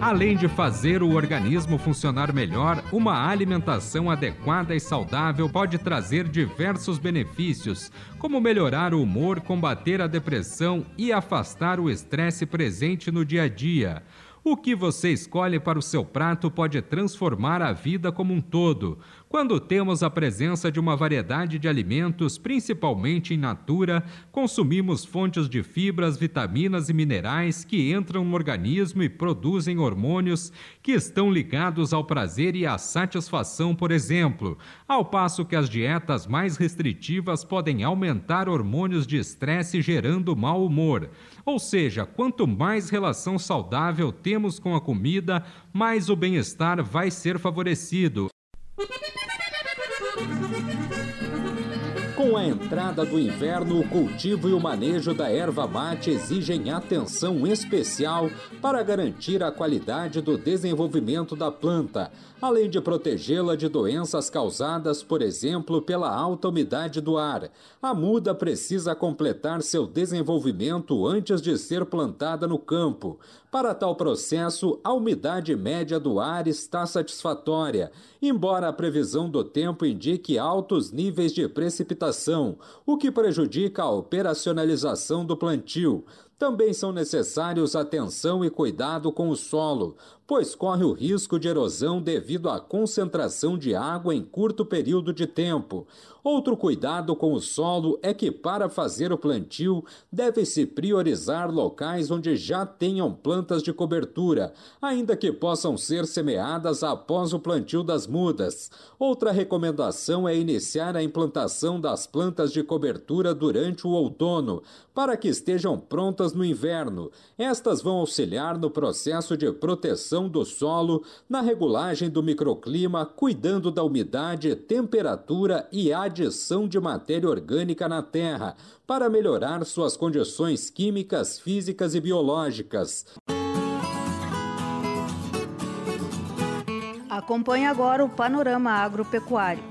Além de fazer o organismo funcionar melhor, uma alimentação adequada e saudável pode trazer diversos benefícios, como melhorar o humor, combater a depressão e afastar o estresse presente no dia a dia. O que você escolhe para o seu prato pode transformar a vida como um todo. Quando temos a presença de uma variedade de alimentos, principalmente in natura, consumimos fontes de fibras, vitaminas e minerais que entram no organismo e produzem hormônios que estão ligados ao prazer e à satisfação, por exemplo, ao passo que as dietas mais restritivas podem aumentar hormônios de estresse gerando mau humor. Ou seja, quanto mais relação saudável temos com a comida, mais o bem-estar vai ser favorecido. Com a entrada do inverno, o cultivo e o manejo da erva mate exigem atenção especial para garantir a qualidade do desenvolvimento da planta, além de protegê-la de doenças causadas, por exemplo, pela alta umidade do ar. A muda precisa completar seu desenvolvimento antes de ser plantada no campo. Para tal processo, a umidade média do ar está satisfatória, embora a previsão do tempo indique altos níveis de precipitação, o que prejudica a operacionalização do plantio. Também são necessários atenção e cuidado com o solo, pois corre o risco de erosão devido à concentração de água em curto período de tempo. Outro cuidado com o solo é que, para fazer o plantio, deve-se priorizar locais onde já tenham plantas de cobertura, ainda que possam ser semeadas após o plantio das mudas. Outra recomendação é iniciar a implantação das plantas de cobertura durante o outono, para que estejam prontas no inverno. Estas vão auxiliar no processo de proteção do solo, na regulagem do microclima, cuidando da umidade, temperatura e adição de matéria orgânica na terra, para melhorar suas condições químicas, físicas e biológicas. Acompanhe agora o panorama agropecuário.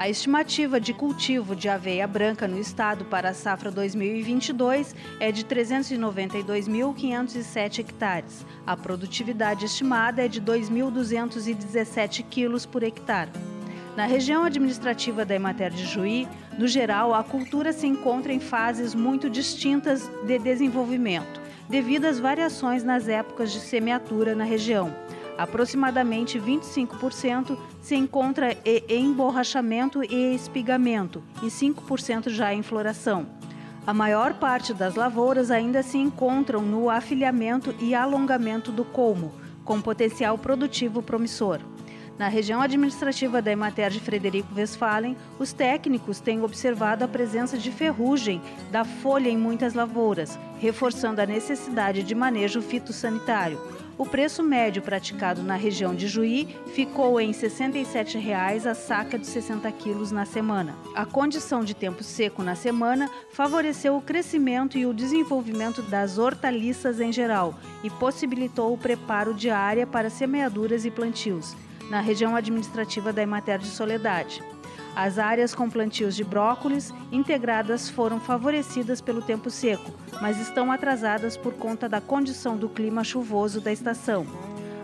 A estimativa de cultivo de aveia branca no estado para a safra 2022 é de 392.507 hectares. A produtividade estimada é de 2.217 quilos por hectare. Na região administrativa da Emater de Juí, no geral, a cultura se encontra em fases muito distintas de desenvolvimento, devido às variações nas épocas de semeatura na região. Aproximadamente 25% se encontra em emborrachamento e espigamento e 5% já em floração. A maior parte das lavouras ainda se encontram no afilhamento e alongamento do colmo, com potencial produtivo promissor. Na região administrativa da Emater de Frederico Westphalen, os técnicos têm observado a presença de ferrugem da folha em muitas lavouras, reforçando a necessidade de manejo fitossanitário. O preço médio praticado na região de Juí ficou em R$ 67,00 a saca de 60 quilos na semana. A condição de tempo seco na semana favoreceu o crescimento e o desenvolvimento das hortaliças em geral e possibilitou o preparo de área para semeaduras e plantios, na região administrativa da Emater de Soledade. As áreas com plantios de brócolis integradas foram favorecidas pelo tempo seco, mas estão atrasadas por conta da condição do clima chuvoso da estação.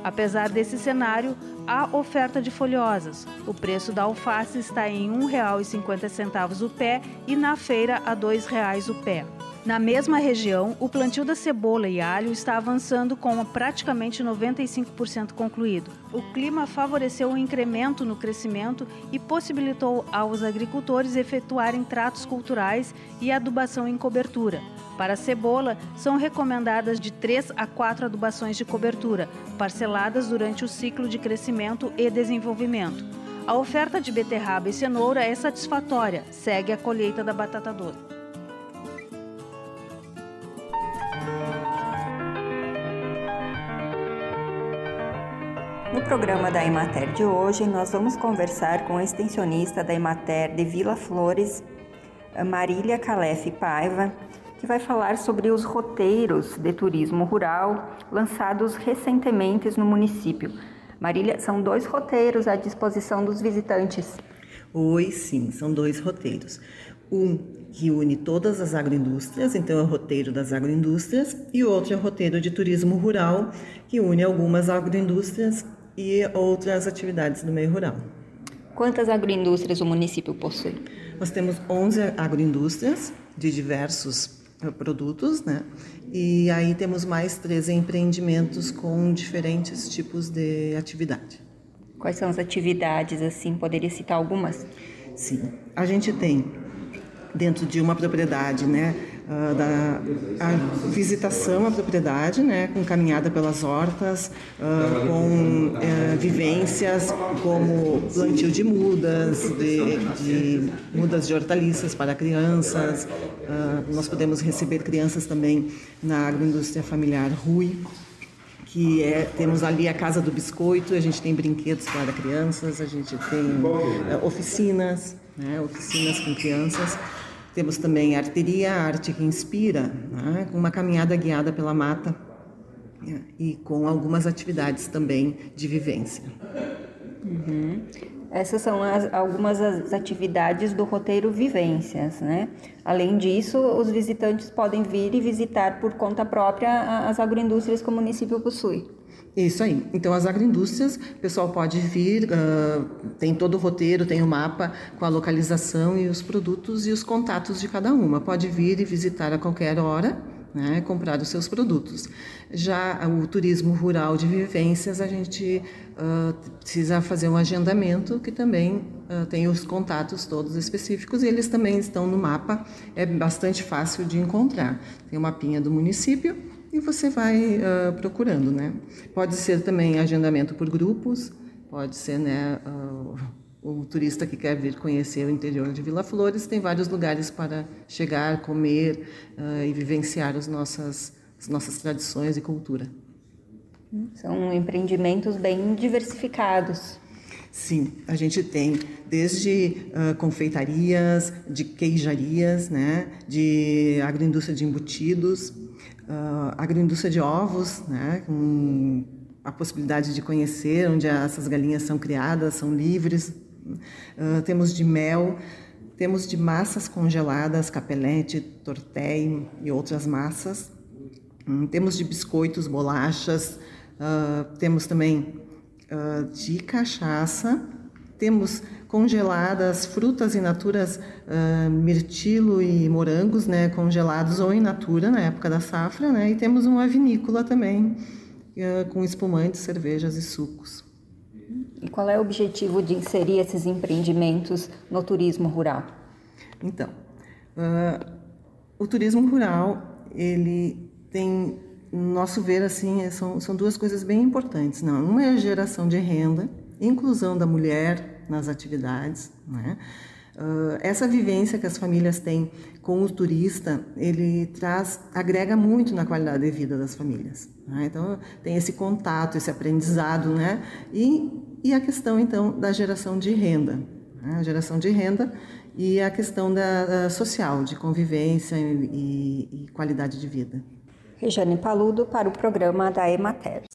Apesar desse cenário, há oferta de folhosas. O preço da alface está em R$ 1,50 o pé e na feira a R$ 2,00 o pé. Na mesma região, o plantio da cebola e alho está avançando com praticamente 95% concluído. O clima favoreceu um incremento no crescimento e possibilitou aos agricultores efetuarem tratos culturais e adubação em cobertura. Para a cebola, são recomendadas de 3 a 4 adubações de cobertura, parceladas durante o ciclo de crescimento e desenvolvimento. A oferta de beterraba e cenoura é satisfatória, segue a colheita da batata doce. No programa da Emater de hoje, nós vamos conversar com a extensionista da Emater de Vila Flores, Marília Calef Paiva, que vai falar sobre os roteiros de turismo rural lançados recentemente no município. Marília, são dois roteiros à disposição dos visitantes. Oi, sim, são dois roteiros. Um que une todas as agroindústrias, então é o roteiro das agroindústrias, e outro é o roteiro de turismo rural, que une algumas agroindústrias e outras atividades do meio rural. Quantas agroindústrias o município possui? Nós temos 11 agroindústrias de diversos eh, produtos, né? E aí temos mais 13 empreendimentos com diferentes tipos de atividade. Quais são as atividades, assim, poderia citar algumas? Sim, a gente tem dentro de uma propriedade, né? Uh, da a visitação à propriedade, né, com caminhada pelas hortas, uh, com uh, vivências como plantio de mudas, de, de mudas de hortaliças para crianças. Ah, nós podemos receber crianças também na agroindústria familiar Rui, que é, temos ali a Casa do Biscoito, a gente tem brinquedos para crianças, a gente tem eh, oficinas, né, oficinas com crianças. Temos também arteria, arte que inspira, né, uma caminhada guiada pela mata né, e com algumas atividades também de vivência. Uhum. Essas são as, algumas das atividades do roteiro Vivências, né? Além disso, os visitantes podem vir e visitar por conta própria as agroindústrias que o município possui. Isso aí. Então, as agroindústrias, o pessoal pode vir, uh, tem todo o roteiro, tem o mapa com a localização e os produtos e os contatos de cada uma. Pode vir e visitar a qualquer hora, né, comprar os seus produtos. Já o turismo rural de vivências, a gente uh, precisa fazer um agendamento que também uh, tem os contatos todos específicos e eles também estão no mapa, é bastante fácil de encontrar. Tem o mapinha do município e você vai uh, procurando, né? Pode ser também agendamento por grupos, pode ser, né, uh, o turista que quer vir conhecer o interior de Vila Flores, tem vários lugares para chegar, comer uh, e vivenciar as nossas, as nossas tradições e cultura. São empreendimentos bem diversificados. Sim, a gente tem desde uh, confeitarias, de queijarias, né, de agroindústria de embutidos, uh, agroindústria de ovos, né, com a possibilidade de conhecer onde essas galinhas são criadas, são livres. Uh, temos de mel, temos de massas congeladas, capelete, tortéi e outras massas. Um, temos de biscoitos, bolachas, uh, temos também de cachaça, temos congeladas frutas in naturas, uh, mirtilo e morangos, né, congelados ou in natura na época da safra, né, e temos uma vinícola também uh, com espumantes, cervejas e sucos. E qual é o objetivo de inserir esses empreendimentos no turismo rural? Então, uh, o turismo rural ele tem, no nosso ver assim, são, são duas coisas bem importantes. Não, uma é a geração de renda, inclusão da mulher nas atividades. Né? Uh, essa vivência que as famílias têm com o turista, ele traz, agrega muito na qualidade de vida das famílias. Né? Então, tem esse contato, esse aprendizado, né? E, e a questão, então, da geração de renda. Né? A geração de renda e a questão da, da social, de convivência e, e qualidade de vida. Rejane Paludo para o programa da Emater.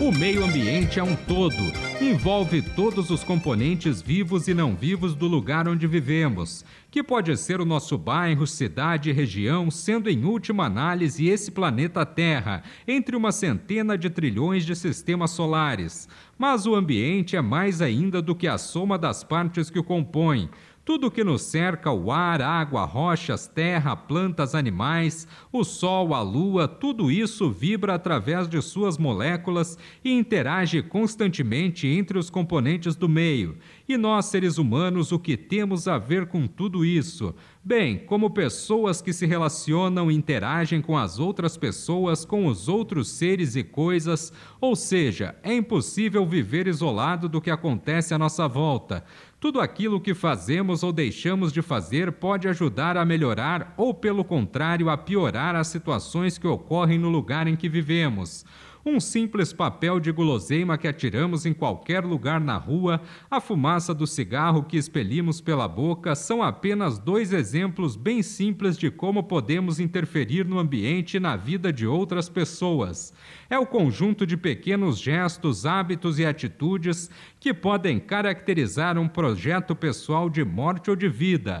O meio ambiente é um todo. Envolve todos os componentes vivos e não vivos do lugar onde vivemos, que pode ser o nosso bairro, cidade região, sendo em última análise esse planeta Terra, entre uma centena de trilhões de sistemas solares. Mas o ambiente é mais ainda do que a soma das partes que o compõem. Tudo que nos cerca, o ar, água, rochas, terra, plantas, animais, o sol, a lua, tudo isso vibra através de suas moléculas e interage constantemente entre os componentes do meio. E nós, seres humanos, o que temos a ver com tudo isso? Bem, como pessoas que se relacionam e interagem com as outras pessoas, com os outros seres e coisas, ou seja, é impossível viver isolado do que acontece à nossa volta. Tudo aquilo que fazemos ou deixamos de fazer pode ajudar a melhorar ou, pelo contrário, a piorar as situações que ocorrem no lugar em que vivemos. Um simples papel de guloseima que atiramos em qualquer lugar na rua, a fumaça do cigarro que expelimos pela boca são apenas dois exemplos bem simples de como podemos interferir no ambiente e na vida de outras pessoas. É o conjunto de pequenos gestos, hábitos e atitudes que podem caracterizar um projeto pessoal de morte ou de vida.